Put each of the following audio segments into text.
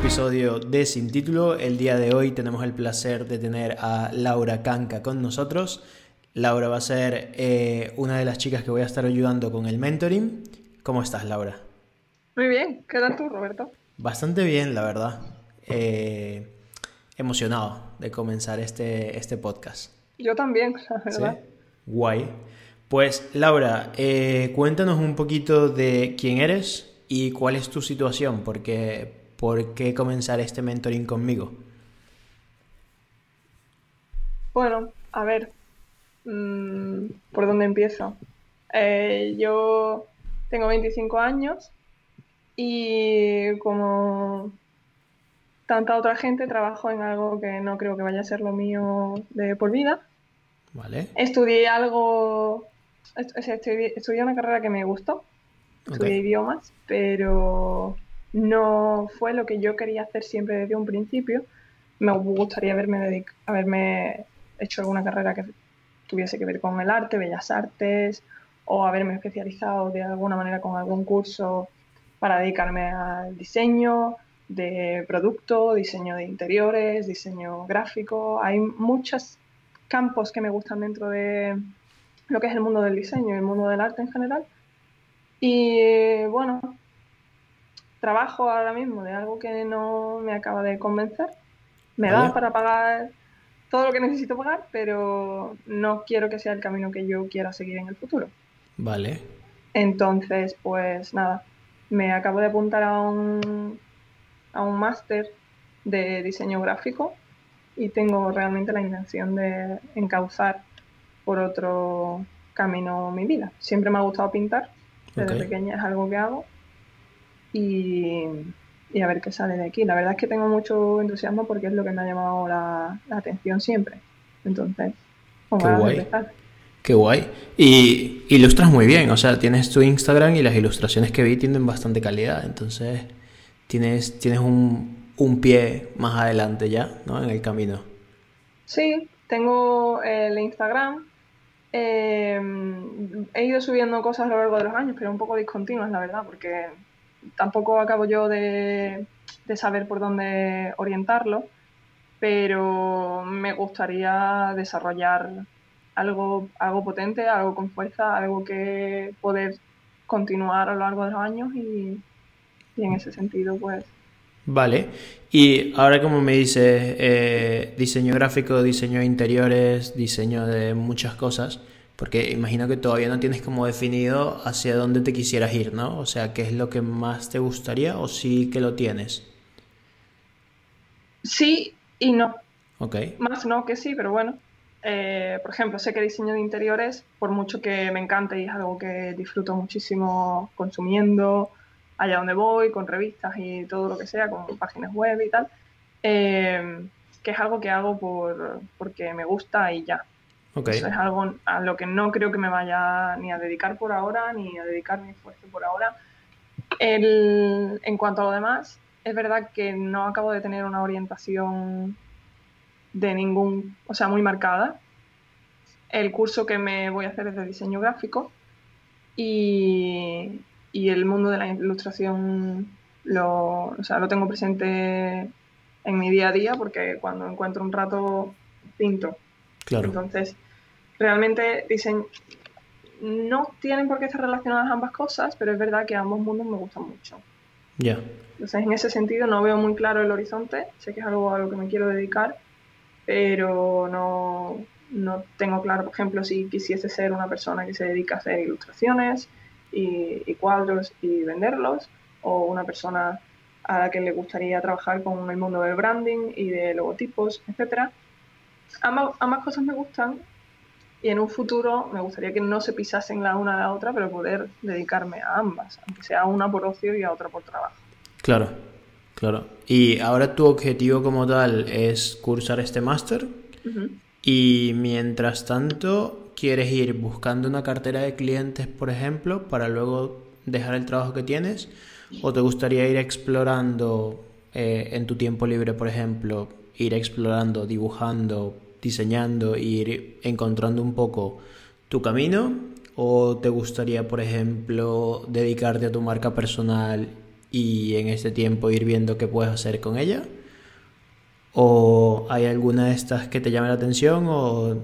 episodio de Sin Título. El día de hoy tenemos el placer de tener a Laura Canca con nosotros. Laura va a ser eh, una de las chicas que voy a estar ayudando con el mentoring. ¿Cómo estás, Laura? Muy bien, ¿qué tal tú, Roberto? Bastante bien, la verdad. Eh, emocionado de comenzar este, este podcast. Yo también, la verdad. ¿Sí? Guay. Pues, Laura, eh, cuéntanos un poquito de quién eres y cuál es tu situación, porque ¿por qué comenzar este mentoring conmigo? Bueno, a ver, mmm, ¿por dónde empiezo? Eh, yo tengo 25 años y como tanta otra gente trabajo en algo que no creo que vaya a ser lo mío de por vida. Vale. Estudié algo, estudié, estudié una carrera que me gustó, estudié idiomas, pero no fue lo que yo quería hacer siempre desde un principio. Me gustaría haberme, haberme hecho alguna carrera que tuviese que ver con el arte, bellas artes, o haberme especializado de alguna manera con algún curso para dedicarme al diseño de producto, diseño de interiores, diseño gráfico. Hay muchos campos que me gustan dentro de lo que es el mundo del diseño y el mundo del arte en general. Y bueno, trabajo ahora mismo de algo que no me acaba de convencer. Me Vale. da para pagar todo lo que necesito pagar, pero no quiero que sea el camino que yo quiera seguir en el futuro. Vale. Entonces, pues nada, me acabo de apuntar a un, a un máster de diseño gráfico y tengo realmente la intención de encauzar por otro camino mi vida. Siempre me ha gustado pintar, desde pequeña es algo que hago y, y a ver qué sale de aquí. La verdad es que tengo mucho entusiasmo porque es lo que me ha llamado la, la atención siempre. Entonces, Qué guay. Qué guay. Y ilustras muy bien, o sea, tienes tu Instagram y las ilustraciones que vi tienen bastante calidad, entonces tienes, tienes un, un pie más adelante ya, ¿no? En el camino. Sí, tengo el Instagram. eh, he ido subiendo cosas a lo largo de los años, pero un poco discontinuas, la verdad, porque tampoco acabo yo de, de saber por dónde orientarlo, pero me gustaría desarrollar algo, algo potente, algo con fuerza, algo que poder continuar a lo largo de los años y, en ese sentido, pues Vale. Y ahora como me dices, eh, diseño gráfico, diseño de interiores, diseño de muchas cosas, porque imagino que todavía no tienes como definido hacia dónde te quisieras ir, ¿no? O sea, ¿qué es lo que más te gustaría o sí que lo tienes? sí y no. Ok. Más no que sí, pero bueno. Eh, por ejemplo, sé que diseño de interiores, por mucho que me encante y es algo que disfruto muchísimo consumiendo, allá donde voy, con revistas y todo lo que sea, con páginas web y tal, eh, que es algo que hago por, porque me gusta y ya. Ok. Eso es algo a lo que no creo que me vaya ni a dedicar por ahora, ni a dedicar mi esfuerzo por ahora. El- en cuanto a lo demás, es verdad que no acabo de tener una orientación de ningún, o sea, muy marcada. El curso que me voy a hacer es de diseño gráfico y, y el mundo de la ilustración lo, o sea, lo tengo presente en mi día a día porque cuando encuentro un rato pinto. Claro. Entonces, realmente dicen, no tienen por qué estar relacionadas ambas cosas, pero es verdad que ambos mundos me gustan mucho. Ya. Entonces, en ese sentido, no veo muy claro el horizonte. Sé que es algo a lo que me quiero dedicar, pero no, no tengo claro, por ejemplo, si quisiese ser una persona que se dedica a hacer ilustraciones y, y cuadros y venderlos, o una persona a la que le gustaría trabajar con el mundo del branding y de logotipos, etcétera. Ambas, ambas cosas me gustan y en un futuro me gustaría que no se pisasen la una a la otra, pero poder dedicarme a ambas, aunque sea una por ocio y a otra por trabajo. Claro. Claro. Y ahora tu objetivo como tal es cursar este máster y mientras tanto quieres ir buscando una cartera de clientes, por ejemplo, para luego dejar el trabajo que tienes o te gustaría ir explorando eh, en tu tiempo libre, por ejemplo, ir explorando, dibujando, diseñando, ir encontrando un poco tu camino o te gustaría, por ejemplo, dedicarte a tu marca personal y en este tiempo ir viendo qué puedes hacer con ella? ¿O hay alguna de estas que te llame la atención? O,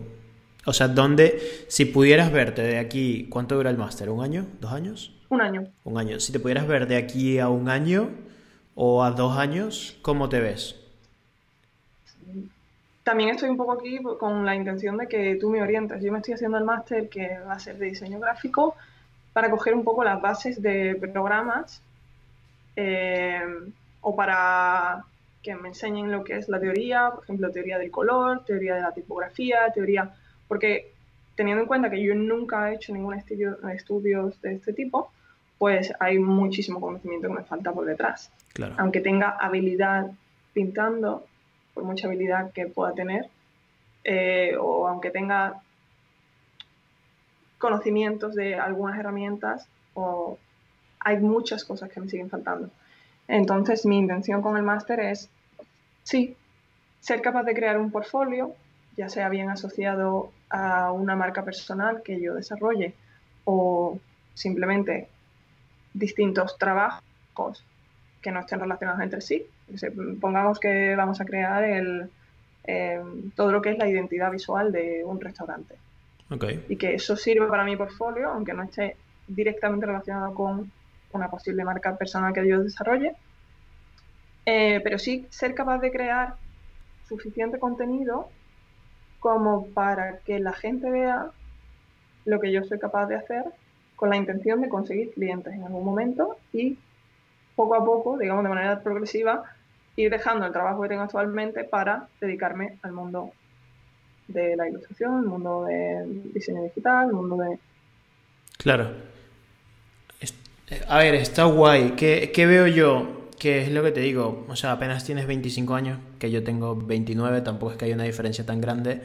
o sea, ¿dónde, si pudieras verte de aquí, ¿cuánto dura el máster? ¿Un año? ¿Dos años? Un año. Un año. Si te pudieras ver de aquí a un año o a dos años, ¿cómo te ves? También estoy un poco aquí con la intención de que tú me orientes. Yo me estoy haciendo el máster que va a ser de diseño gráfico para coger un poco las bases de programas eh, o para que me enseñen lo que es la teoría, por ejemplo, teoría del color, teoría de la tipografía, teoría, porque teniendo en cuenta que yo nunca he hecho ningún estudio, estudios de este tipo, pues hay muchísimo conocimiento que me falta por detrás. Aunque tenga habilidad pintando, por mucha habilidad que pueda tener, eh, o aunque tenga conocimientos de algunas herramientas, o hay muchas cosas que me siguen faltando. Entonces, mi intención con el máster es Sí, ser capaz de crear un portfolio, ya sea bien asociado a una marca personal que yo desarrolle o simplemente distintos trabajos que no estén relacionados entre sí. Pongamos que vamos a crear el, em, todo lo que es la identidad visual de un restaurante. Y que eso sirva para mi portfolio, aunque no esté directamente relacionado con una posible marca personal que yo desarrolle, eh, pero sí ser capaz de crear suficiente contenido como para que la gente vea lo que yo soy capaz de hacer con la intención de conseguir clientes en algún momento y poco a poco, digamos de manera progresiva, ir dejando el trabajo que tengo actualmente para dedicarme al mundo de la ilustración, el mundo del diseño digital, el mundo de... Claro. A ver, está guay. ¿Qué, qué veo yo? que es lo que te digo, o sea, apenas tienes 25 años, que yo tengo 29, tampoco es que haya una diferencia tan grande,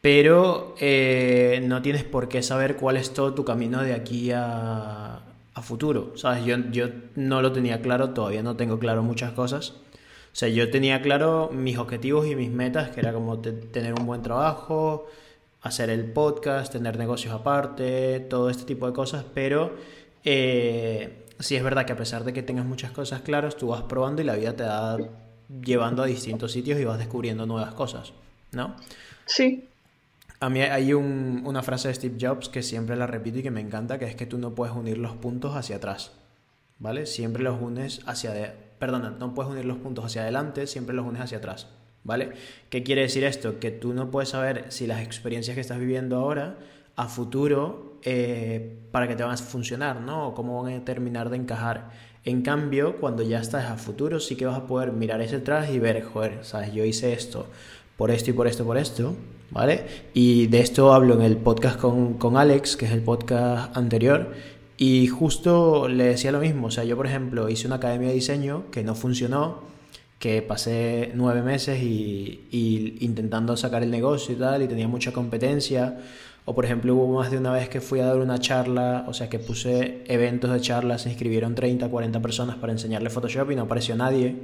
pero eh, no tienes por qué saber cuál es todo tu camino de aquí a, a futuro, ¿sabes? Yo, yo no lo tenía claro, todavía no tengo claro muchas cosas. O sea, yo tenía claro mis objetivos y mis metas, que era como tener un buen trabajo, hacer el podcast, tener negocios aparte, todo este tipo de cosas, pero eh, sí es verdad que a pesar de que tengas muchas cosas claras, tú vas probando y la vida te va llevando a distintos sitios y vas descubriendo nuevas cosas, ¿no? Sí. A mí hay una frase de Steve Jobs que siempre la repito y que me encanta, que es que tú no puedes unir los puntos hacia atrás, ¿vale? Siempre los unes hacia... De... Perdona, no puedes unir los puntos hacia adelante, siempre los unes hacia atrás, ¿vale? ¿Qué quiere decir esto? Que tú no puedes saber si las experiencias que estás viviendo ahora a futuro eh, para que te van a funcionar, ¿no? O cómo van a terminar de encajar. En cambio, cuando ya estás a futuro, sí que vas a poder mirar ese atrás y ver, joder, ¿sabes? Yo hice esto por esto y por esto, por esto, ¿vale? Y de esto hablo en el podcast con, con Alex, que es el podcast anterior, y justo le decía lo mismo. O sea, yo, por ejemplo, hice una academia de diseño que no funcionó, que pasé nueve meses y, y intentando sacar el negocio y tal, y tenía mucha competencia o por ejemplo hubo más de una vez que fui a dar una charla, o sea que puse eventos de charlas, se inscribieron 30, 40 personas para enseñarle Photoshop y no apareció nadie.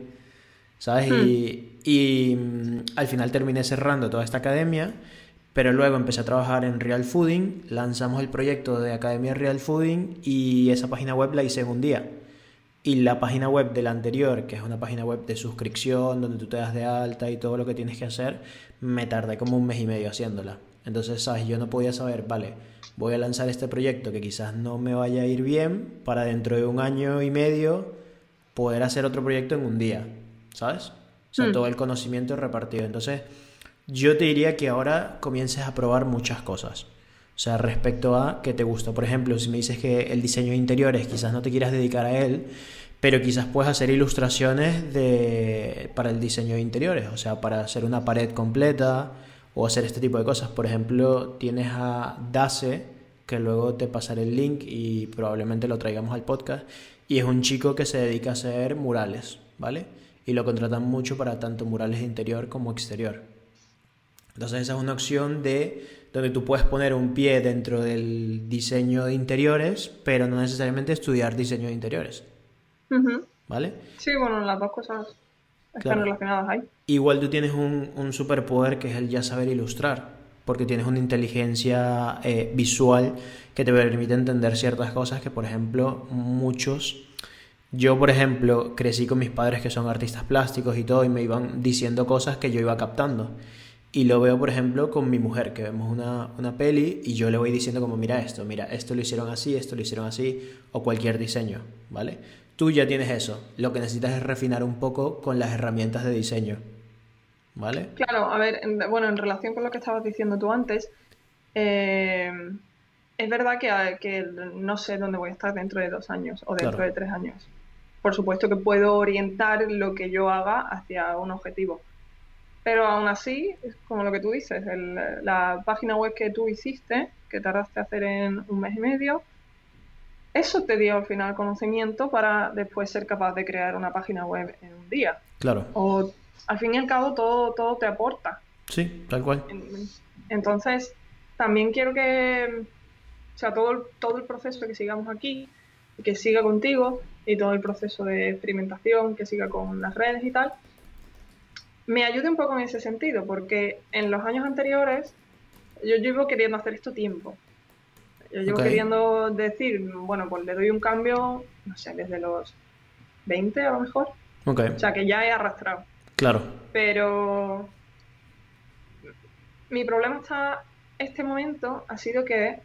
¿Sabes? Y, hmm. y mm, al final terminé cerrando toda esta academia, pero luego empecé a trabajar en Real Fooding, lanzamos el proyecto de Academia Real Fooding y esa página web la hice en un día. Y la página web de la anterior, que es una página web de suscripción, donde tú te das de alta y todo lo que tienes que hacer, me tardé como un mes y medio haciéndola. Entonces, ¿sabes? Yo no podía saber, vale, voy a lanzar este proyecto que quizás no me vaya a ir bien para dentro de un año y medio poder hacer otro proyecto en un día, ¿sabes? O sea, hmm. todo el conocimiento repartido. Entonces, yo te diría que ahora comiences a probar muchas cosas. O sea, respecto a qué te gusta. Por ejemplo, si me dices que el diseño de interiores quizás no te quieras dedicar a él, pero quizás puedes hacer ilustraciones de, para el diseño de interiores. O sea, para hacer una pared completa o hacer este tipo de cosas. Por ejemplo, tienes a Dace, que luego te pasaré el link y probablemente lo traigamos al podcast, y es un chico que se dedica a hacer murales, ¿vale? Y lo contratan mucho para tanto murales de interior como exterior. Entonces esa es una opción de donde tú puedes poner un pie dentro del diseño de interiores, pero no necesariamente estudiar diseño de interiores. ¿Vale? Sí, bueno, las dos cosas están relacionadas ahí. Igual tú tienes un, un, superpoder que es el ya saber ilustrar, porque tienes una inteligencia eh, visual que te permite entender ciertas cosas que, por ejemplo, muchos Yo, por ejemplo, crecí con mis padres que son artistas plásticos y todo, y me iban diciendo cosas que yo iba captando. Y lo veo, por ejemplo, con mi mujer, que vemos una, una, peli y yo le voy diciendo como, mira esto, mira, esto lo hicieron así, esto lo hicieron así, o cualquier diseño, ¿vale? Tú ya tienes eso. Lo que necesitas es refinar un poco con las herramientas de diseño, ¿vale? Claro, a ver, bueno, en relación con lo que estabas diciendo tú antes, eh, es verdad que, que, no sé dónde voy a estar dentro de dos años o dentro de tres años. Por supuesto que puedo orientar lo que yo haga hacia un objetivo. Pero aún así, es como lo que tú dices, la página web que tú hiciste, que tardaste a hacer en un mes y medio, eso te dio al final conocimiento para después ser capaz de crear una página web en un día. Claro. O al fin y al cabo todo, todo te aporta. Sí, tal cual. Entonces, también quiero que o sea, todo todo el proceso que sigamos aquí, que siga contigo y todo el proceso de experimentación que siga con las redes y tal, me ayude un poco en ese sentido, porque en los años anteriores yo llevo queriendo hacer esto tiempo. Yo llevo queriendo decir, bueno, pues le doy un cambio, no sé, desde los 20 a lo mejor. Okay. O sea, que ya he arrastrado. Claro. Pero mi problema hasta este momento ha sido que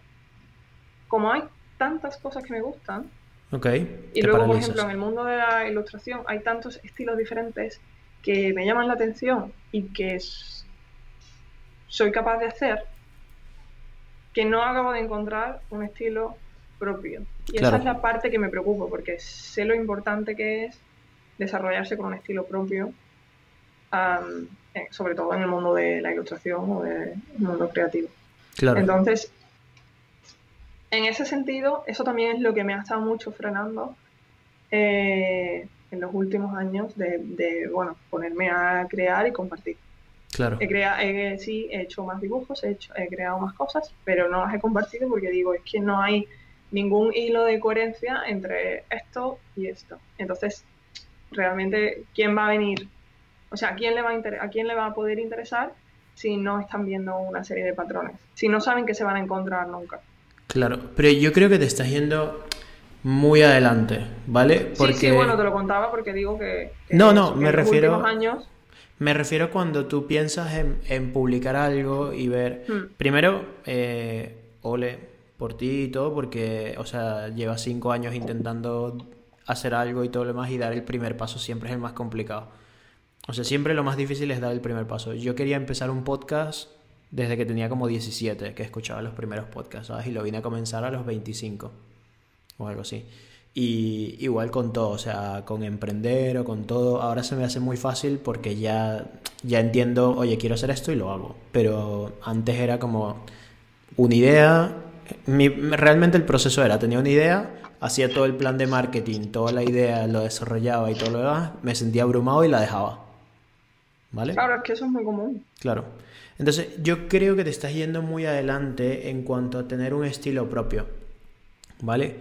como hay tantas cosas que me gustan, y luego, por ejemplo, en el mundo de la ilustración hay tantos estilos diferentes que me llaman la atención y que soy capaz de hacer, que no acabo de encontrar un estilo propio. Y esa es la parte que me preocupa, porque sé lo importante que es desarrollarse con un estilo propio, eh, sobre todo en el mundo de la ilustración o del mundo creativo. Entonces, en ese sentido, eso también es lo que me ha estado mucho frenando eh, en los últimos años de, bueno, ponerme a crear y compartir. Claro. He sí, he hecho más dibujos, he, hecho, he creado más cosas, pero no las he compartido porque digo, es que no hay ningún hilo de coherencia entre esto y esto. Entonces, realmente, ¿quién va a venir? O sea, ¿a quién le va a, ¿a quién le va a poder interesar si no están viendo una serie de patrones? Si no saben que se van a encontrar nunca. Claro, pero yo creo que te estás yendo muy adelante, ¿vale? Porque... Sí, sí, bueno, te lo contaba porque digo que... no, no, me refiero... Años... Me refiero cuando tú piensas en, publicar algo y ver... Hmm. Primero, eh, ole por ti y todo, porque, o sea, llevas cinco años intentando hacer algo y todo lo demás y dar el primer paso siempre es el más complicado. O sea, siempre lo más difícil es dar el primer paso. Yo quería empezar un podcast desde que tenía como 17, que escuchaba los primeros podcasts, ¿sabes? Y lo vine a comenzar a los 25 o algo así. Y igual con todo, o sea, con emprender o con todo, ahora se me hace muy fácil porque ya, ya entiendo, oye, quiero hacer esto y lo hago. Pero antes era como una idea, realmente el proceso era, tenía una idea, hacía todo el plan de marketing, toda la idea lo desarrollaba y todo lo demás, me sentía abrumado y la dejaba. ¿Vale? Claro, es que eso es muy común. Claro. Entonces, yo creo que te estás yendo muy adelante en cuanto a tener un estilo propio. ¿Vale?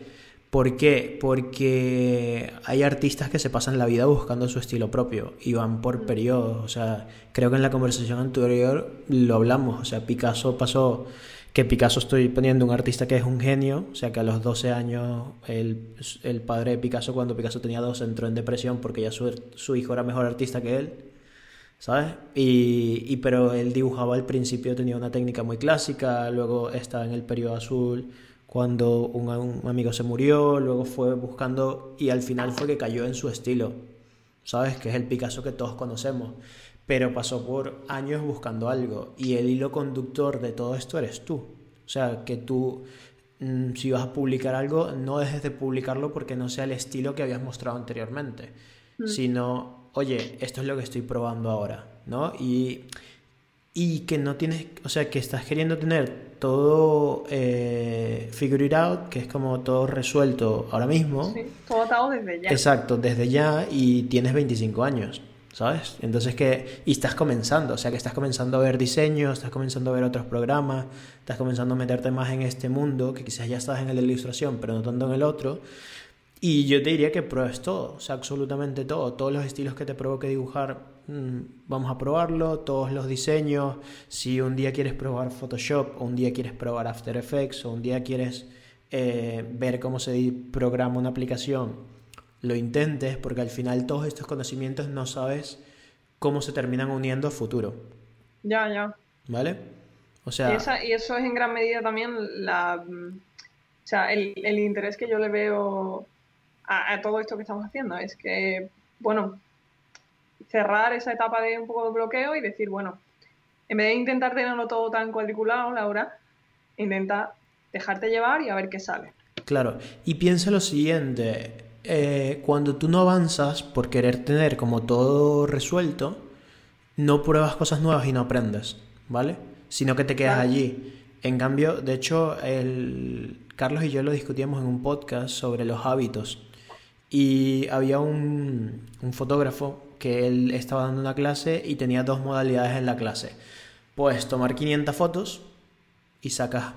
¿Por qué? Porque hay artistas que se pasan la vida buscando su estilo propio y van por periodos. O sea, creo que en la conversación anterior lo hablamos. O sea, Picasso pasó, que Picasso estoy poniendo un artista que es un genio. O sea, que a los 12 años el, el padre de Picasso, cuando Picasso tenía 12, entró en depresión porque ya su, su hijo era mejor artista que él. ¿Sabes? Y, pero él dibujaba al principio, tenía una técnica muy clásica, luego estaba en el periodo azul cuando un, amigo se murió, luego fue buscando y al final fue que cayó en su estilo, ¿sabes? Que es el Picasso que todos conocemos, pero pasó por años buscando algo y el hilo conductor de todo esto eres tú. O sea, que tú, mm, si vas a publicar algo, no dejes de publicarlo porque no sea el estilo que habías mostrado anteriormente, mm. sino oye, esto es lo que estoy probando ahora, ¿no? Y, y que no tienes, o sea, que estás queriendo tener todo eh, figured out, que es como todo resuelto ahora mismo. Sí, todo atado desde ya. Exacto, desde ya y tienes 25 años. ¿sabes? Entonces que, y estás comenzando, o sea que estás comenzando a ver diseños, estás comenzando a ver otros programas, estás comenzando a meterte más en este mundo, que quizás ya estás en el de la ilustración, pero no tanto en el otro, y yo te diría que pruebes todo, o sea, absolutamente todo. Todos los estilos que te provoque dibujar, mm, vamos a probarlo. Todos los diseños. Si un día quieres probar Photoshop, o un día quieres probar After Effects, o un día quieres eh, ver cómo se programa una aplicación, lo intentes, porque al final todos estos conocimientos no sabes cómo se terminan uniendo a futuro. Ya, ya. ¿Vale? O sea... Y, eso es en gran medida también la... O sea, el, interés que yo le veo a, todo esto que estamos haciendo. Es que, bueno, cerrar esa etapa de un poco de bloqueo y decir, bueno, en vez de intentar tenerlo todo tan cuadriculado, Laura, intenta dejarte llevar y a ver qué sale. Claro, y piensa lo siguiente, eh, cuando tú no avanzas por querer tener como todo resuelto, no pruebas cosas nuevas y no aprendes, ¿vale? Sino que te quedas allí. En cambio, de hecho, el... Carlos y yo lo discutíamos en un podcast sobre los hábitos. Y había un, un fotógrafo que él estaba dando una clase y tenía dos modalidades en la clase. Puedes tomar 500 fotos y sacas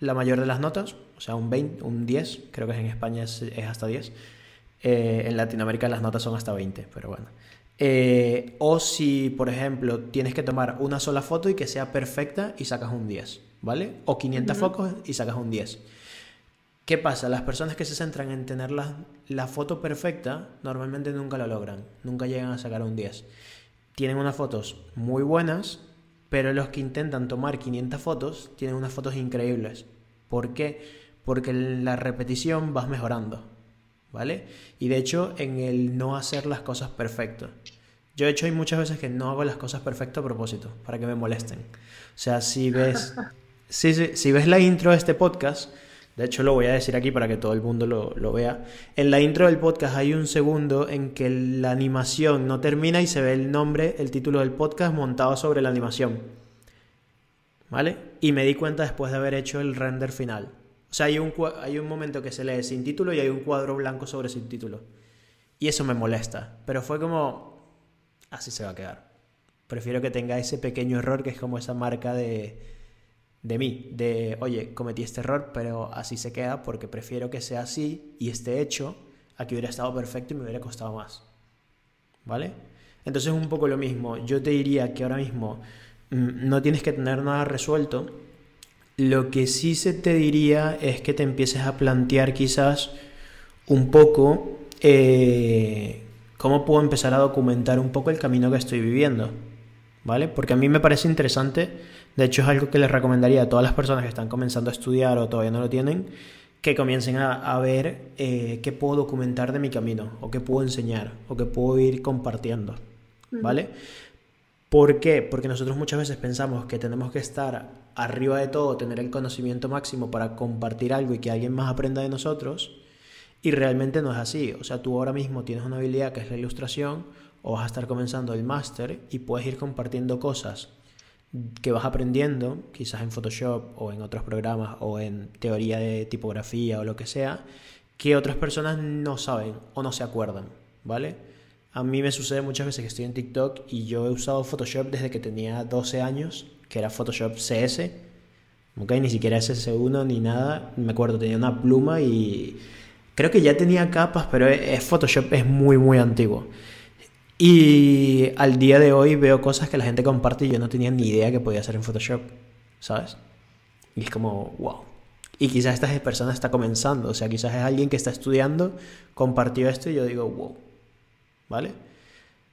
la mayor de las notas, o sea, un 20, un 10, creo que en España es, hasta 10. Eh, en Latinoamérica las notas son hasta 20, pero bueno. Eh, o si, por ejemplo, tienes que tomar una sola foto y que sea perfecta y sacas un 10, ¿vale? O 500 focos y sacas un 10. ¿Qué pasa? Las personas que se centran en tener la, la, foto perfecta normalmente nunca lo logran, nunca llegan a sacar un 10. Tienen unas fotos muy buenas, pero los que intentan tomar 500 fotos tienen unas fotos increíbles. ¿Por qué? Porque en la repetición vas mejorando, ¿vale? Y de hecho en el no hacer las cosas perfectas. Yo de hecho hay muchas veces que no hago las cosas perfectas a propósito, para que me molesten. O sea, si ves, si, si ves la intro de este podcast, de hecho, lo voy a decir aquí para que todo el mundo lo, vea. En la intro del podcast hay un segundo en que la animación no termina y se ve el nombre, el título del podcast montado sobre la animación. ¿Vale? Y me di cuenta después de haber hecho el render final. O sea, hay un, hay un momento que se lee sin título y hay un cuadro blanco sobre sin título. Y eso me molesta. Pero fue como... Así se va a quedar. Prefiero que tenga ese pequeño error que es como esa marca de de mí, de, oye, cometí este error, pero así se queda porque prefiero que sea así y esté hecho a que hubiera estado perfecto y me hubiera costado más. ¿Vale? Entonces es un poco lo mismo. Yo te diría que ahora mismo mm, no tienes que tener nada resuelto. Lo que sí se te diría es que te empieces a plantear quizás un poco eh, cómo puedo empezar a documentar un poco el camino que estoy viviendo. ¿Vale? Porque a mí me parece interesante de hecho, es algo que les recomendaría a todas las personas que están comenzando a estudiar o todavía no lo tienen, que comiencen a, ver eh, qué puedo documentar de mi camino, o qué puedo enseñar, o qué puedo ir compartiendo. ¿Vale? ¿Por qué? Porque nosotros muchas veces pensamos que tenemos que estar arriba de todo, tener el conocimiento máximo para compartir algo y que alguien más aprenda de nosotros. Y realmente no es así. O sea, tú ahora mismo tienes una habilidad que es la ilustración o vas a estar comenzando el máster y puedes ir compartiendo cosas que vas aprendiendo, quizás en Photoshop o en otros programas o en teoría de tipografía o lo que sea, que otras personas no saben o no se acuerdan, ¿vale? A mí me sucede muchas veces que estoy en TikTok y yo he usado Photoshop desde que tenía 12 años, que era Photoshop CS, ¿ok? Ni siquiera SS1 ni nada, me acuerdo, tenía una pluma y creo que ya tenía capas, pero es, Photoshop es muy, muy antiguo. Y al día de hoy veo cosas que la gente comparte y yo no tenía ni idea que podía hacer en Photoshop, ¿sabes? Y es como, wow. Y quizás esta persona está comenzando, o sea, quizás es alguien que está estudiando, compartió esto y yo digo, wow, ¿vale?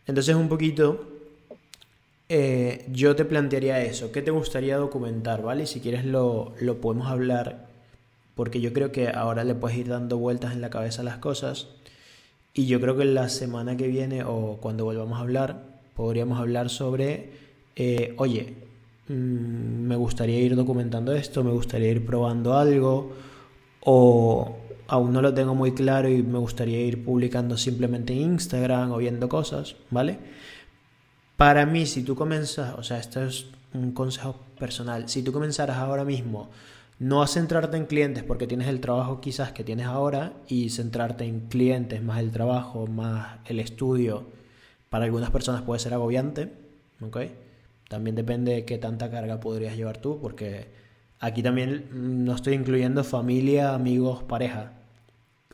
Entonces un poquito, eh, yo te plantearía eso, ¿qué te gustaría documentar, ¿vale? Si quieres lo, lo podemos hablar, porque yo creo que ahora le puedes ir dando vueltas en la cabeza a las cosas y yo creo que la semana que viene o cuando volvamos a hablar, podríamos hablar sobre, eh, oye, mm, me gustaría ir documentando esto, me gustaría ir probando algo, o aún no lo tengo muy claro y me gustaría ir publicando simplemente en Instagram o viendo cosas, ¿vale? Para mí, si tú comienzas, o sea, esto es un consejo personal, si tú comenzaras ahora mismo no a centrarte en clientes porque tienes el trabajo quizás que tienes ahora y centrarte en clientes más el trabajo, más el estudio, para algunas personas puede ser agobiante, ¿ok? También depende de qué tanta carga podrías llevar tú, porque aquí también no estoy incluyendo familia, amigos, pareja,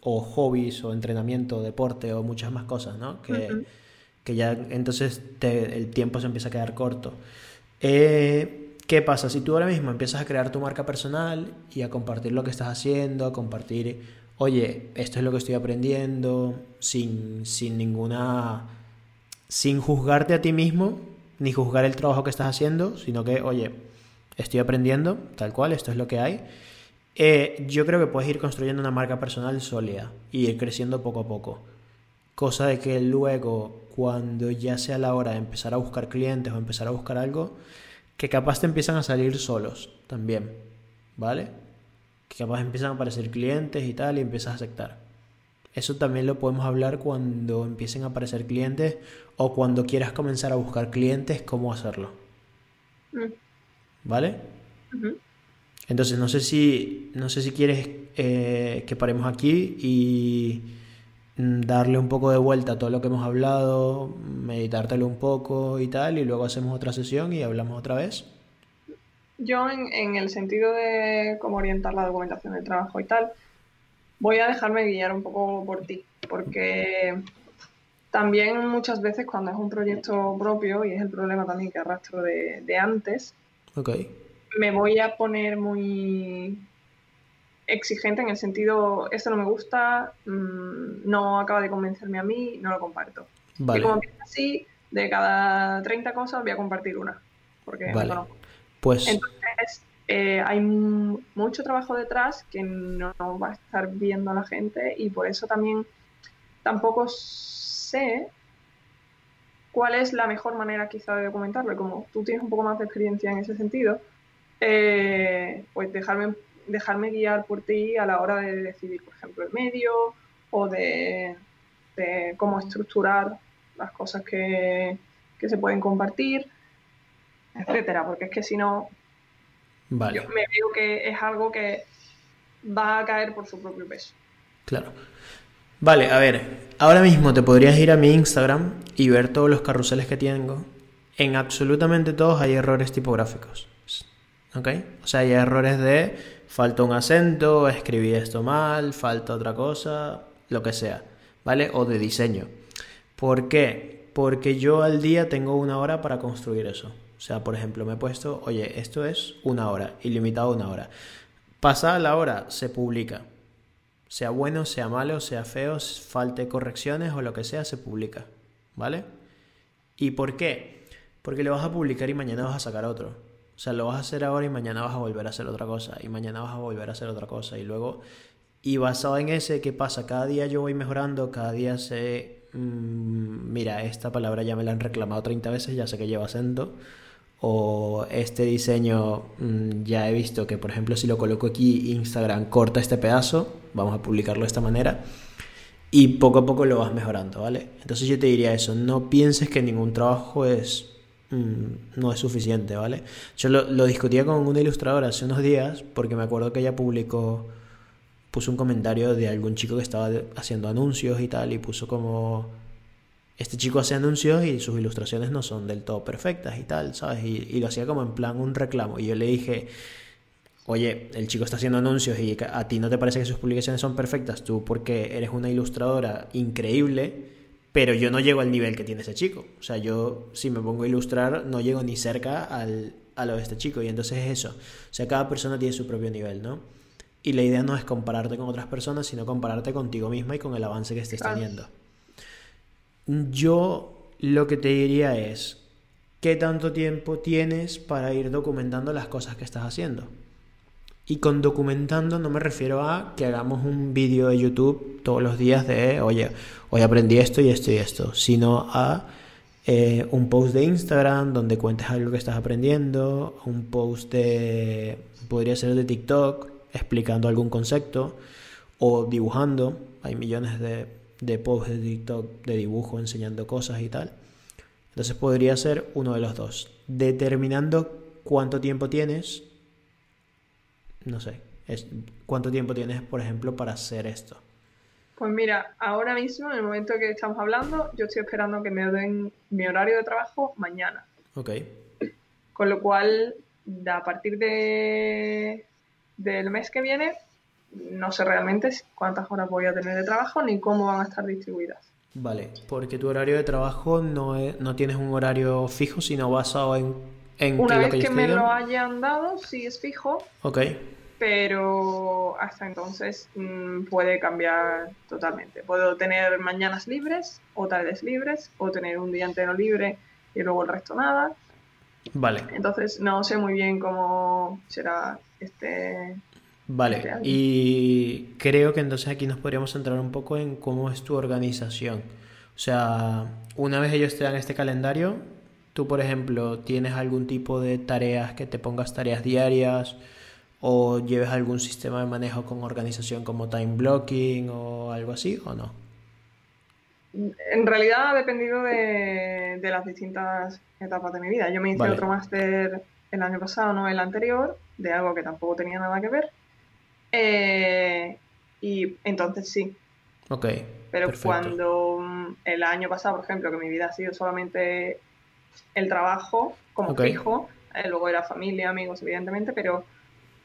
o hobbies, o entrenamiento, deporte, o muchas más cosas, ¿no? Que, que ya entonces el tiempo se empieza a quedar corto. Eh, ¿Qué pasa? Si tú ahora mismo empiezas a crear tu marca personal y a compartir lo que estás haciendo, a compartir oye, esto es lo que estoy aprendiendo, sin, sin ninguna... sin juzgarte a ti mismo, ni juzgar el trabajo que estás haciendo, sino que, oye, estoy aprendiendo, tal cual, esto es lo que hay. Eh, yo creo que puedes ir construyendo una marca personal sólida y ir creciendo poco a poco. Cosa de que luego, cuando ya sea la hora de empezar a buscar clientes o empezar a buscar algo, que capaz te empiezan a salir solos también, ¿vale? Que capaz empiezan a aparecer clientes y tal y empiezas a aceptar. Eso también lo podemos hablar cuando empiecen a aparecer clientes o cuando quieras comenzar a buscar clientes, cómo hacerlo. Mm. ¿Vale? Entonces, no sé si, no sé si quieres eh, que paremos aquí y darle un poco de vuelta a todo lo que hemos hablado, meditártelo un poco y tal, y luego hacemos otra sesión y hablamos otra vez. Yo, en, en el sentido de cómo orientar la documentación del trabajo y tal, voy a dejarme guiar un poco por ti, porque también muchas veces cuando es un proyecto propio, y es el problema también que arrastro de, de antes, me voy a poner muy exigente en el sentido, esto no me gusta, mm, no acaba de convencerme a mí, no lo comparto. Y como empieza así, de cada 30 cosas voy a compartir una, porque vale. Pues... Entonces, eh, hay mucho trabajo detrás que no, va a estar viendo a la gente y por eso también tampoco sé cuál es la mejor manera quizá de documentarlo. Como tú tienes un poco más de experiencia en ese sentido, eh, pues dejarme, dejarme guiar por ti a la hora de decidir, por ejemplo, el medio o de, cómo estructurar las cosas que, que se pueden compartir, etcétera, porque es que si no, Vale. Yo me veo que es algo que va a caer por su propio peso. Claro. Vale, a ver, ahora mismo te podrías ir a mi Instagram y ver todos los carruseles que tengo. En absolutamente todos hay errores tipográficos. ¿Ok? O sea, hay errores de falta un acento, escribí esto mal, falta otra cosa, lo que sea. ¿Vale? O de diseño. ¿Por qué? Porque yo al día tengo una hora para construir eso. O sea, por ejemplo, me he puesto, oye, esto es una hora, ilimitado una hora. Pasada la hora, se publica. Sea bueno, sea malo, sea feo, falte correcciones o lo que sea, se publica. ¿Vale? ¿Y por qué? Porque lo vas a publicar y mañana vas a sacar otro. O sea, lo vas a hacer ahora y mañana vas a volver a hacer otra cosa. Y mañana vas a volver a hacer otra cosa. Y luego, y basado en ese, ¿qué pasa? Cada día yo voy mejorando, cada día sé... Mm, mira, esta palabra ya me la han reclamado 30 veces, ya sé que lleva acento o este diseño mm, ya he visto que por ejemplo si lo coloco aquí Instagram corta este pedazo vamos a publicarlo de esta manera y poco a poco lo vas mejorando vale entonces yo te diría eso no pienses que ningún trabajo es no es suficiente vale yo lo, lo, discutía con una ilustradora hace unos días porque me acuerdo que ella publicó puso un comentario de algún chico que estaba haciendo anuncios y tal y puso como este chico hace anuncios y sus ilustraciones no son del todo perfectas y tal, ¿sabes? Y, lo hacía como en plan un reclamo. Y yo le dije, oye, el chico está haciendo anuncios y a ti no te parece que sus publicaciones son perfectas, tú porque eres una ilustradora increíble, pero yo no llego al nivel que tiene ese chico. O sea, yo si me pongo a ilustrar no llego ni cerca al, a lo de este chico. Y entonces es eso. O sea, cada persona tiene su propio nivel, ¿no? Y la idea no es compararte con otras personas, sino compararte contigo misma y con el avance que estés teniendo. Yo lo que te diría es, ¿qué tanto tiempo tienes para ir documentando las cosas que estás haciendo? Y con documentando no me refiero a que hagamos un vídeo de YouTube todos los días de, oye, hoy aprendí esto y esto y esto, sino a eh, un post de Instagram donde cuentes algo que estás aprendiendo, un post de, podría ser de TikTok, explicando algún concepto o dibujando, hay millones de de posts de TikTok de dibujo enseñando cosas y tal. Entonces podría ser uno de los dos. Determinando cuánto tiempo tienes, no sé, es, cuánto tiempo tienes, por ejemplo, para hacer esto. Pues mira, ahora mismo, en el momento que estamos hablando, yo estoy esperando que me den mi horario de trabajo mañana. Ok. Con lo cual, a partir de, del mes que viene, no sé realmente cuántas horas voy a tener de trabajo ni cómo van a estar distribuidas. Vale, porque tu horario de trabajo no, no tienes un horario fijo, sino basado en, en Una vez que, me lo hayan dado, sí es fijo. Ok. Pero hasta entonces mm, puede cambiar totalmente. Puedo tener mañanas libres o tardes libres o tener un día entero libre y luego el resto nada. Vale. Entonces no sé muy bien cómo será este... Vale, este año. y creo que entonces aquí nos podríamos centrar un poco en cómo es tu organización. O sea, una vez ellos te dan este calendario, tú, por ejemplo, tienes algún tipo de tareas que te pongas tareas diarias o lleves algún sistema de manejo con organización como time blocking o algo así, ¿o no? En realidad ha dependido de, de las distintas etapas de mi vida. Yo me hice Vale. otro máster el año pasado, no el anterior, de algo que tampoco tenía nada que ver. Eh, y entonces sí, Ok, pero perfecto. cuando mm, el año pasado, por ejemplo, que mi vida ha sido solamente el trabajo como Ok. fijo, eh, luego era familia, amigos, evidentemente, pero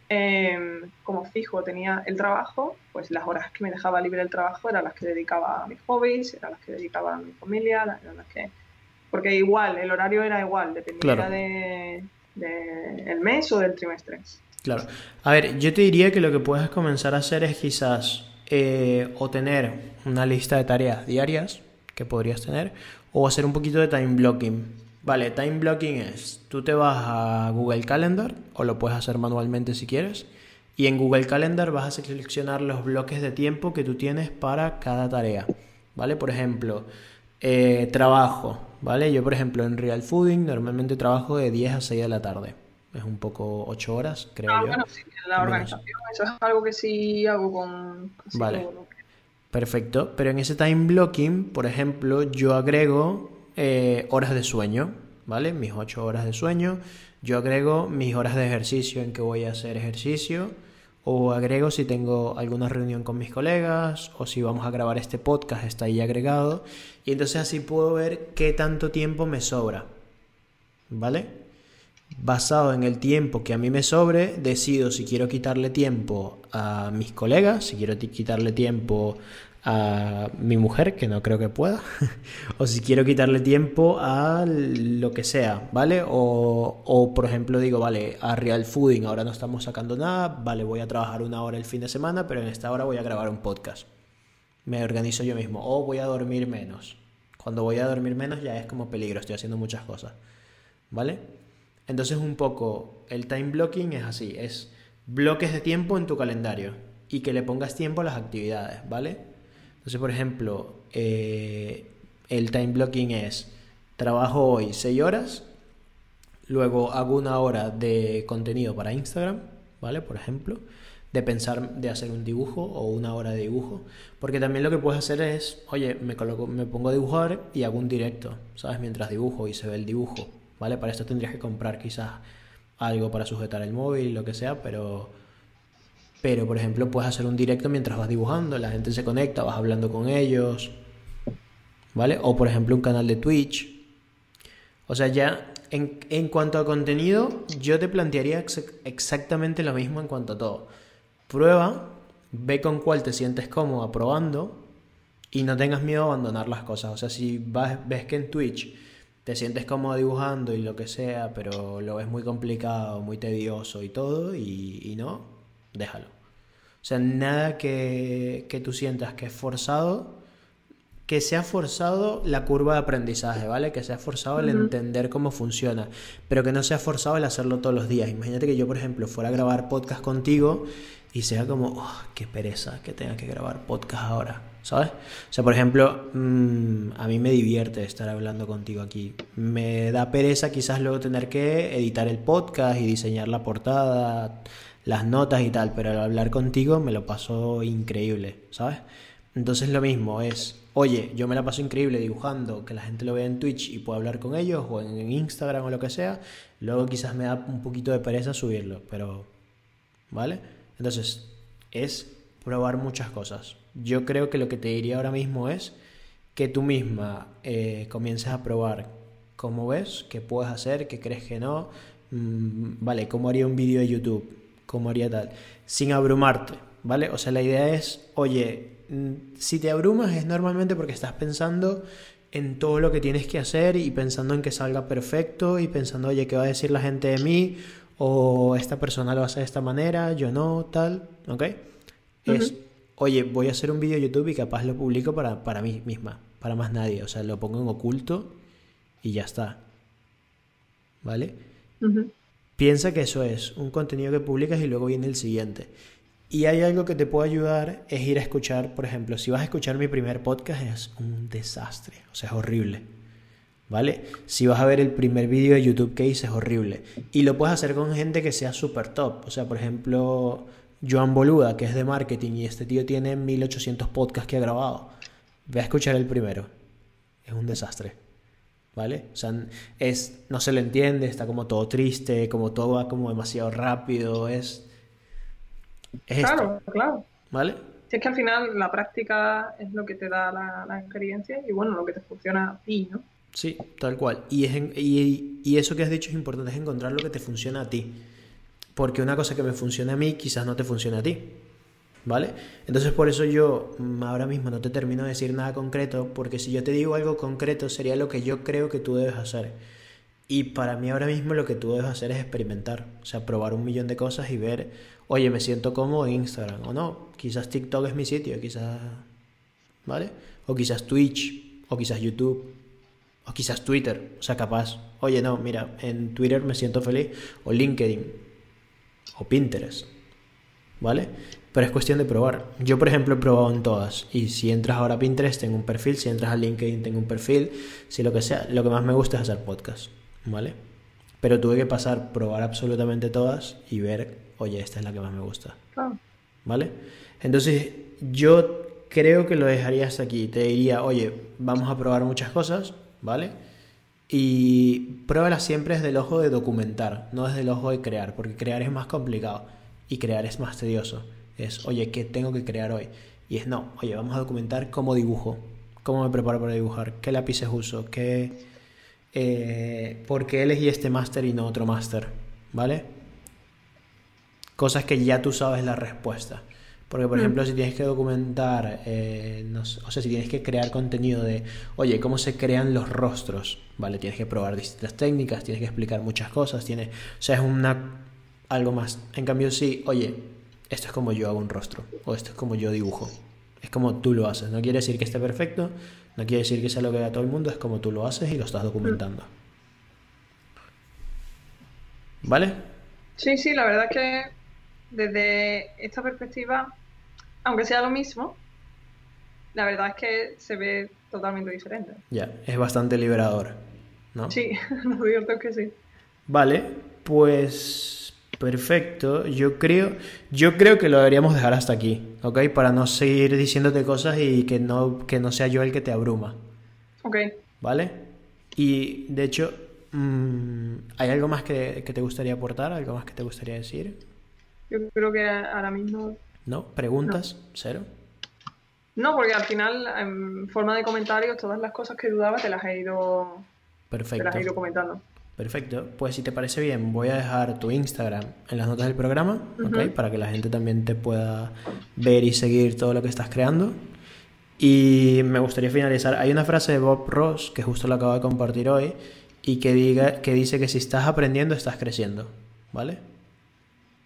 eh, como fijo tenía el trabajo, pues las horas que me dejaba libre el trabajo eran las que dedicaba a mis hobbies, eran las que dedicaba a mi familia, eran las que... Porque igual, el horario era igual, dependía Claro. de, de el mes o del trimestre. Claro. A ver, yo te diría que lo que puedes comenzar a hacer es quizás eh, o tener una lista de tareas diarias que podrías tener o hacer un poquito de time blocking. Vale, time blocking es, tú te vas a Google Calendar o lo puedes hacer manualmente si quieres y en Google Calendar vas a seleccionar los bloques de tiempo que tú tienes para cada tarea. ¿Vale? Por ejemplo, eh, trabajo, ¿vale? Yo, por ejemplo, en Real Fooding normalmente trabajo de 10 a 6 de la tarde. Es un poco 8 horas, creo Ah, yo. bueno, sí, la Menos. organización, eso es algo que sí hago con Vale. todo Perfecto, pero en ese time blocking, por ejemplo, yo agrego eh, horas de sueño, ¿vale? Mis 8 horas de sueño, yo agrego mis horas de ejercicio en que voy a hacer ejercicio, o agrego si tengo alguna reunión con mis colegas, o si vamos a grabar este podcast, está ahí agregado, y entonces así puedo ver qué tanto tiempo me sobra, ¿vale? Basado en el tiempo que a mí me sobre, decido si quiero quitarle tiempo a mis colegas, si quiero quitarle tiempo a mi mujer, que no creo que pueda, o si quiero quitarle tiempo a lo que sea, ¿vale? O, o, por ejemplo digo, vale, a Real Fooding ahora no estamos sacando nada, vale, voy a trabajar una hora el fin de semana, pero en esta hora voy a grabar un podcast. Me organizo yo mismo, o voy a dormir menos. Cuando voy a dormir menos ya es como peligro, estoy haciendo muchas cosas, ¿vale? Entonces un poco el time blocking es así, es bloques de tiempo en tu calendario y que le pongas tiempo a las actividades, ¿vale? Entonces, por ejemplo, eh, el time blocking es trabajo hoy 6 horas, luego hago una hora de contenido para Instagram, ¿vale? Por ejemplo, de pensar de hacer un dibujo o una hora de dibujo, porque también lo que puedes hacer es, oye, me coloco, me pongo a dibujar y hago un directo, ¿sabes? Mientras dibujo y se ve el dibujo, ¿vale? Para esto tendrías que comprar quizás algo para sujetar el móvil, lo que sea, pero pero por ejemplo puedes hacer un directo mientras vas dibujando, la gente se conecta, vas hablando con ellos, ¿vale? O por ejemplo un canal de Twitch. O sea, ya en, en cuanto a contenido, yo te plantearía ex- exactamente lo mismo en cuanto a todo. Prueba, ve con cuál te sientes cómodo probando y no tengas miedo a abandonar las cosas. O sea, si vas, ves que en Twitch te sientes cómodo dibujando y lo que sea, pero lo ves muy complicado, muy tedioso y todo, y, y no, déjalo. O sea, nada que, que tú sientas que es forzado, que sea forzado la curva de aprendizaje, ¿vale? Que sea forzado el entender cómo funciona, pero que no sea forzado el hacerlo todos los días. Imagínate que yo, por ejemplo, fuera a grabar podcast contigo y sea como, oh, qué pereza que tenga que grabar podcast ahora, ¿sabes? O sea, por ejemplo, mm, a mí me divierte estar hablando contigo aquí. Me da pereza quizás luego tener que editar el podcast y diseñar la portada, las notas y tal, pero al hablar contigo me lo paso increíble, ¿sabes? Entonces lo mismo es, oye, yo me la paso increíble dibujando, que la gente lo vea en Twitch y pueda hablar con ellos o en, Instagram o lo que sea, luego quizás me da un poquito de pereza subirlo, pero, ¿vale? Entonces, es probar muchas cosas. Yo creo que lo que te diría ahora mismo es que tú misma eh, comiences a probar cómo ves, qué puedes hacer, qué crees que no, mm, vale, cómo haría un vídeo de YouTube, cómo haría tal, sin abrumarte, ¿vale? O sea, la idea es, oye, mm, si te abrumas es normalmente porque estás pensando en todo lo que tienes que hacer y pensando en que salga perfecto y pensando, oye, ¿qué va a decir la gente de mí? o esta persona lo hace de esta manera, yo no, tal, ¿ok? Es, oye, voy a hacer un vídeo YouTube y capaz lo publico para, para mí misma, para más nadie, o sea, lo pongo en oculto y ya está. ¿Vale? Piensa que eso es un contenido que publicas y luego viene el siguiente. Y hay algo que te puede ayudar, es ir a escuchar, por ejemplo, si vas a escuchar mi primer podcast es un desastre, o sea, es horrible. ¿Vale? Si vas a ver el primer vídeo de YouTube que hice es horrible. Y lo puedes hacer con gente que sea súper top. O sea, por ejemplo, Joan Boluda, que es de marketing, y este tío tiene 1800 podcasts que ha grabado. Ve a escuchar el primero. Es un desastre. ¿Vale? O sea, es, no se le entiende, está como todo triste, como todo va como demasiado rápido, es... claro, claro. ¿Vale? Si es que al final la práctica es lo que te da la, experiencia y bueno, lo que te funciona a ti, ¿no? Sí, tal cual. Y, es y, y, eso que has dicho es importante, es encontrar lo que te funciona a ti. Porque una cosa que me funciona a mí quizás no te funciona a ti. ¿Vale? Entonces por eso yo mm, ahora mismo no te termino de decir nada concreto, porque si yo te digo algo concreto sería lo que yo creo que tú debes hacer. Y para mí ahora mismo lo que tú debes hacer es experimentar, o sea, probar un millón de cosas y ver, oye, me siento cómodo en Instagram o no, quizás TikTok es mi sitio, quizás, ¿vale? O quizás Twitch, o quizás YouTube, o quizás Twitter, o sea, capaz, oye, no, mira, en Twitter me siento feliz, o LinkedIn, o Pinterest, ¿vale? Pero es cuestión de probar. Yo, por ejemplo, he probado en todas. Y si entras ahora a Pinterest, tengo un perfil. Si entras a LinkedIn, tengo un perfil. Si lo que sea, lo que más me gusta es hacer podcast. ¿Vale? Pero tuve que pasar, probar absolutamente todas y ver, oye, esta es la que más me gusta. ¿Vale? Entonces, yo creo que lo dejaría hasta aquí. Te diría, oye, vamos a probar muchas cosas. ¿Vale? Y pruébala siempre desde el ojo de documentar, no desde el ojo de crear, porque crear es más complicado y crear es más tedioso es, oye, ¿qué tengo que crear hoy? Y es, no, oye, vamos a documentar cómo dibujo, cómo me preparo para dibujar, qué lápices uso, qué, eh, por qué elegí este máster y no otro máster, ¿vale? Cosas que ya tú sabes la respuesta. Porque, por mm. ejemplo, si tienes que documentar, eh, o sea, si tienes que crear contenido de, oye, ¿cómo se crean los rostros? ¿Vale? Tienes que probar distintas técnicas, tienes que explicar muchas cosas, tienes, o sea, es una, algo más. En cambio, sí, oye, esto es como yo hago un rostro o esto es como yo dibujo. Es como tú lo haces. No quiere decir que esté perfecto, no quiere decir que sea lo que vea todo el mundo, es como tú lo haces y lo estás documentando. ¿Vale? Sí, sí, la verdad es que desde esta perspectiva, aunque sea lo mismo, la verdad es que se ve totalmente diferente. Ya, es bastante liberador, ¿no? Sí, lo cierto es que sí. Vale, pues Perfecto, yo creo, yo creo que lo deberíamos dejar hasta aquí, ¿ok? Para no seguir diciéndote cosas y que no, que no sea yo el que te abruma. Ok. ¿Vale? Y de hecho, mm, ¿hay algo más que, te gustaría aportar? ¿Algo más que te gustaría decir? Yo creo que ahora mismo... ¿No? ¿Preguntas? ¿Cero? No, porque al final, en forma de comentarios, todas las cosas que dudaba te las he ido, Perfecto. Te las he ido comentando. Perfecto. Pues si te parece bien, voy a dejar tu Instagram en las notas del programa, Para que la gente también te pueda ver y seguir todo lo que estás creando. Y me gustaría finalizar. Hay una frase de Bob Ross que justo la acabo de compartir hoy y que, diga, que dice que si estás aprendiendo, estás creciendo. ¿Vale?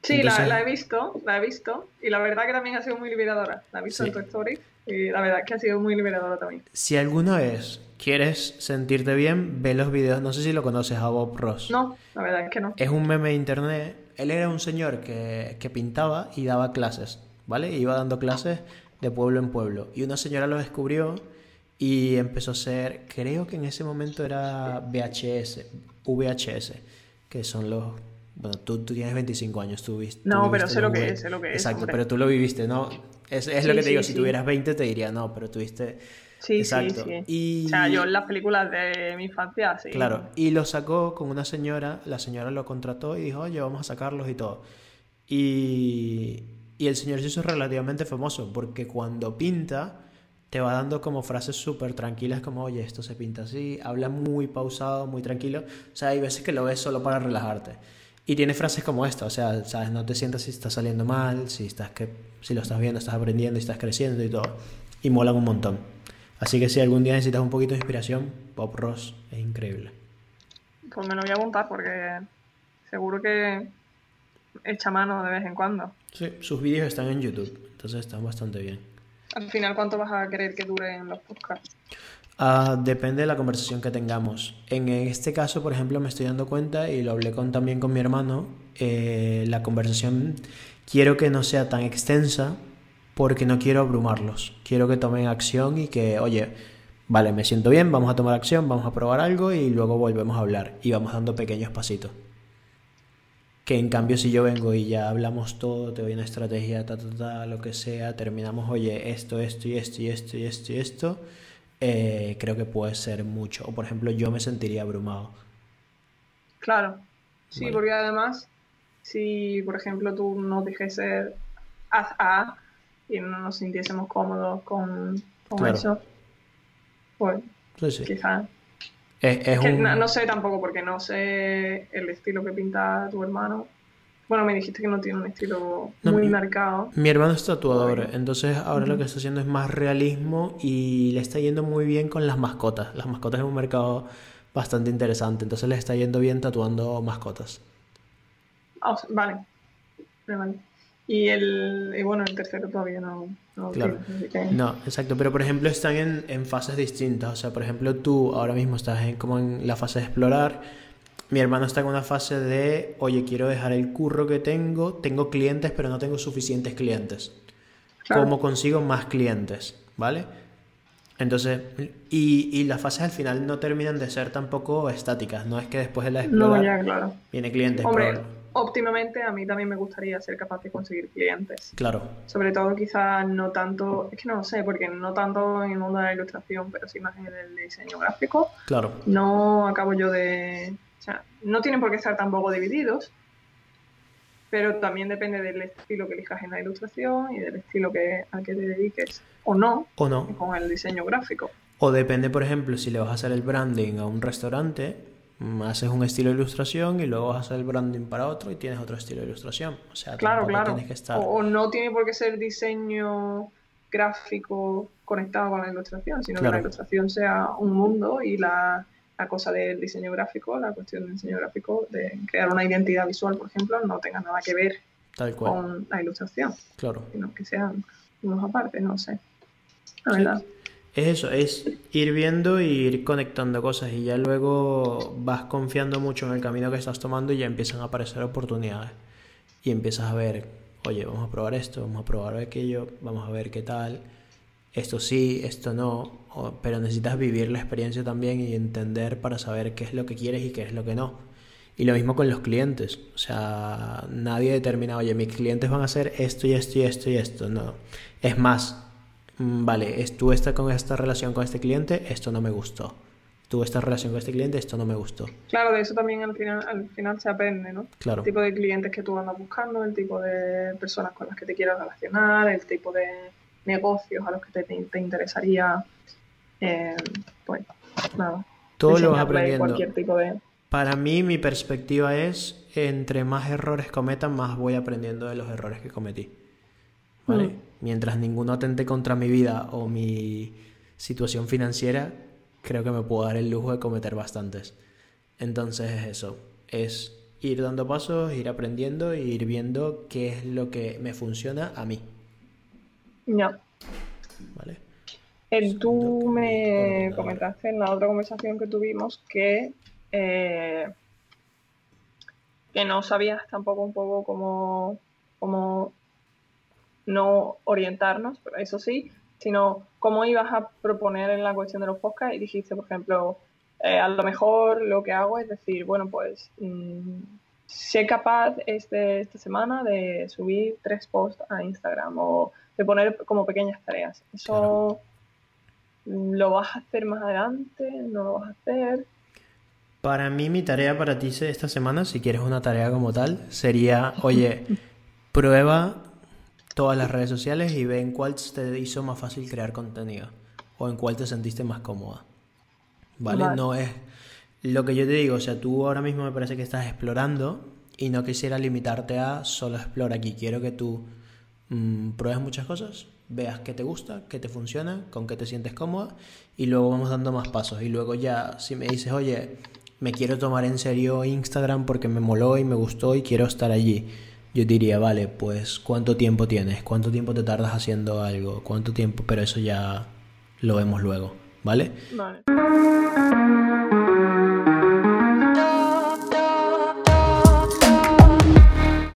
Sí, la, he visto, la he visto. Y la verdad que también ha sido muy liberadora. La he visto en tu story y la verdad que ha sido muy liberadora también. Si alguna vez quieres sentirte bien, ve los videos. No sé si lo conoces a Bob Ross. No, la verdad es que no. Es un meme de internet. Él era un señor que, que pintaba y daba clases, ¿vale? Iba dando clases de pueblo en pueblo. Y una señora lo descubrió y empezó a ser, creo que en ese momento era VHS, VHS, que son los... Bueno, tú, tú tienes 25 años, tú viste... No, pero sé lo que es, sé lo que es. Exacto, pero tú lo viviste, ¿no? Es, es lo que te digo, si tuvieras 20 te diría, no, pero tuviste Sí, sí, sí. Y... O sea, yo en las películas de mi infancia, sí. Claro, y lo sacó con una señora, la señora lo contrató y dijo, oye, vamos a sacarlos y todo. Y, y el señor se hizo relativamente famoso porque cuando pinta te va dando como frases súper tranquilas como, oye, esto se pinta así, habla muy pausado, muy tranquilo. O sea, hay veces que lo ves solo para relajarte. Y tiene frases como esta, o sea, sabes, no te sientas si está saliendo mal, si estás que si lo estás viendo, estás aprendiendo y estás creciendo y todo. Y molan un montón. Así que si algún día necesitas un poquito de inspiración, Pop Ross es increíble. Pues me lo voy a apuntar porque seguro que echa mano de vez en cuando. Sí, sus vídeos están en YouTube, entonces están bastante bien. Al final, ¿cuánto vas a querer que duren los podcasts? Ah, depende de la conversación que tengamos. En este caso, por ejemplo, me estoy dando cuenta y lo hablé con, también con mi hermano, eh, la conversación quiero que no sea tan extensa porque no quiero abrumarlos. Quiero que tomen acción y que, oye, vale, me siento bien, vamos a tomar acción, vamos a probar algo y luego volvemos a hablar y vamos dando pequeños pasitos. Que en cambio si yo vengo y ya hablamos todo, te doy una estrategia, ta, ta, ta, lo que sea, terminamos, oye, esto, esto y esto y esto y esto y esto eh, creo que puede ser mucho. O por ejemplo, yo me sentiría abrumado. Claro, sí, porque además, si por ejemplo tú nos dijese haz A y no nos sintiésemos cómodos con, eso, pues quizás. no, sé tampoco, porque no sé el estilo que pinta tu hermano. Bueno, me dijiste que no tiene un estilo muy marcado. Mi hermano es tatuador, entonces ahora lo que está haciendo es más realismo y le está yendo muy bien con las mascotas. Las mascotas es un mercado bastante interesante, entonces le está yendo bien tatuando mascotas. Ah, vale. Y el y bueno, el tercero todavía no, no claro. No, exacto, pero por ejemplo están en, en, fases distintas, o sea, por ejemplo tú ahora mismo estás en, como en la fase de explorar mi hermano está en una fase de, oye, quiero dejar el curro que tengo, tengo clientes, pero no tengo suficientes clientes. ¿Cómo consigo más clientes? ¿Vale? Entonces, y, y, las fases al final no terminan de ser tampoco estáticas, no es que después de la explorar no, ya, claro. viene clientes. Hombre, óptimamente a mí también me gustaría ser capaz de conseguir clientes. Claro. Sobre todo quizás no tanto, es que no lo sé, porque no tanto en el mundo de la ilustración, pero sí más en el diseño gráfico. Claro. No acabo yo de no tienen por qué estar tampoco divididos, pero también depende del estilo que elijas en la ilustración y del estilo que, al que te dediques o no, o no con el diseño gráfico. O depende, por ejemplo, si le vas a hacer el branding a un restaurante, mm, haces un estilo de ilustración y luego vas a hacer el branding para otro y tienes otro estilo de ilustración. O sea, claro, claro. que estar... o, no tiene por qué ser diseño gráfico conectado con la ilustración, sino que la ilustración sea un mundo y la la cosa del diseño gráfico, la cuestión del diseño gráfico, de crear una identidad visual, por ejemplo, no tenga nada que ver con la ilustración. Claro. Sino que sean unos aparte, no sé. La verdad. Es eso, es ir viendo y ir conectando cosas y ya luego vas confiando mucho en el camino que estás tomando y ya empiezan a aparecer oportunidades. Y empiezas a ver, oye, vamos a probar esto, vamos a probar aquello, vamos a ver qué tal esto sí, esto no, pero necesitas vivir la experiencia también y entender para saber qué es lo que quieres y qué es lo que no. Y lo mismo con los clientes, o sea, nadie determina, oye, mis clientes van a hacer esto y esto y esto y esto, no. Es más, mm, vale, tú estás con esta relación con este cliente, esto no me gustó. Tuve esta relación con este cliente, esto no me gustó. Claro, de eso también al final, al final se aprende, ¿no? Claro. El tipo de clientes que tú andas buscando, el tipo de personas con las que te quieras relacionar, el tipo de negocios a los que te, interesaría, eh, pues nada. Todo lo vas aprendiendo. Cualquier tipo de... Para mí mi perspectiva es, entre más errores cometan, más voy aprendiendo de los errores que cometí. ¿Vale? Mm. Mientras ninguno atente contra mi vida o mi situación financiera, creo que me puedo dar el lujo de cometer bastantes. Entonces es eso, es ir dando pasos, ir aprendiendo e ir viendo qué es lo que me funciona a mí. No. Vale. El, tú me comentaste en la otra conversación que tuvimos que, eh, que no sabías tampoco un poco cómo, cómo no orientarnos, pero eso sí, sino cómo ibas a proponer en la cuestión de los podcasts y dijiste, por ejemplo, eh, a lo mejor lo que hago es decir, bueno, pues mm, sé capaz este, esta semana de subir tres posts a Instagram o de poner como pequeñas tareas. Eso lo vas a hacer más adelante, no lo vas a hacer. Para mí mi tarea para ti esta semana, si quieres una tarea como tal, sería, oye, prueba todas las redes sociales y ve en cuál te hizo más fácil crear contenido o en cuál te sentiste más cómoda. ¿Vale? No es lo que yo te digo, o sea, tú ahora mismo me parece que estás explorando y no quisiera limitarte a solo explora aquí. Quiero que tú mmm, pruebes muchas cosas, veas qué te gusta, qué te funciona, con qué te sientes cómoda y luego vamos dando más pasos. Y luego ya, si me dices, oye, me quiero tomar en serio Instagram porque me moló y me gustó y quiero estar allí. Yo diría, vale, pues ¿cuánto tiempo tienes? ¿Cuánto tiempo te tardas haciendo algo? ¿Cuánto tiempo? Pero eso ya lo vemos luego, ¿vale? Vale.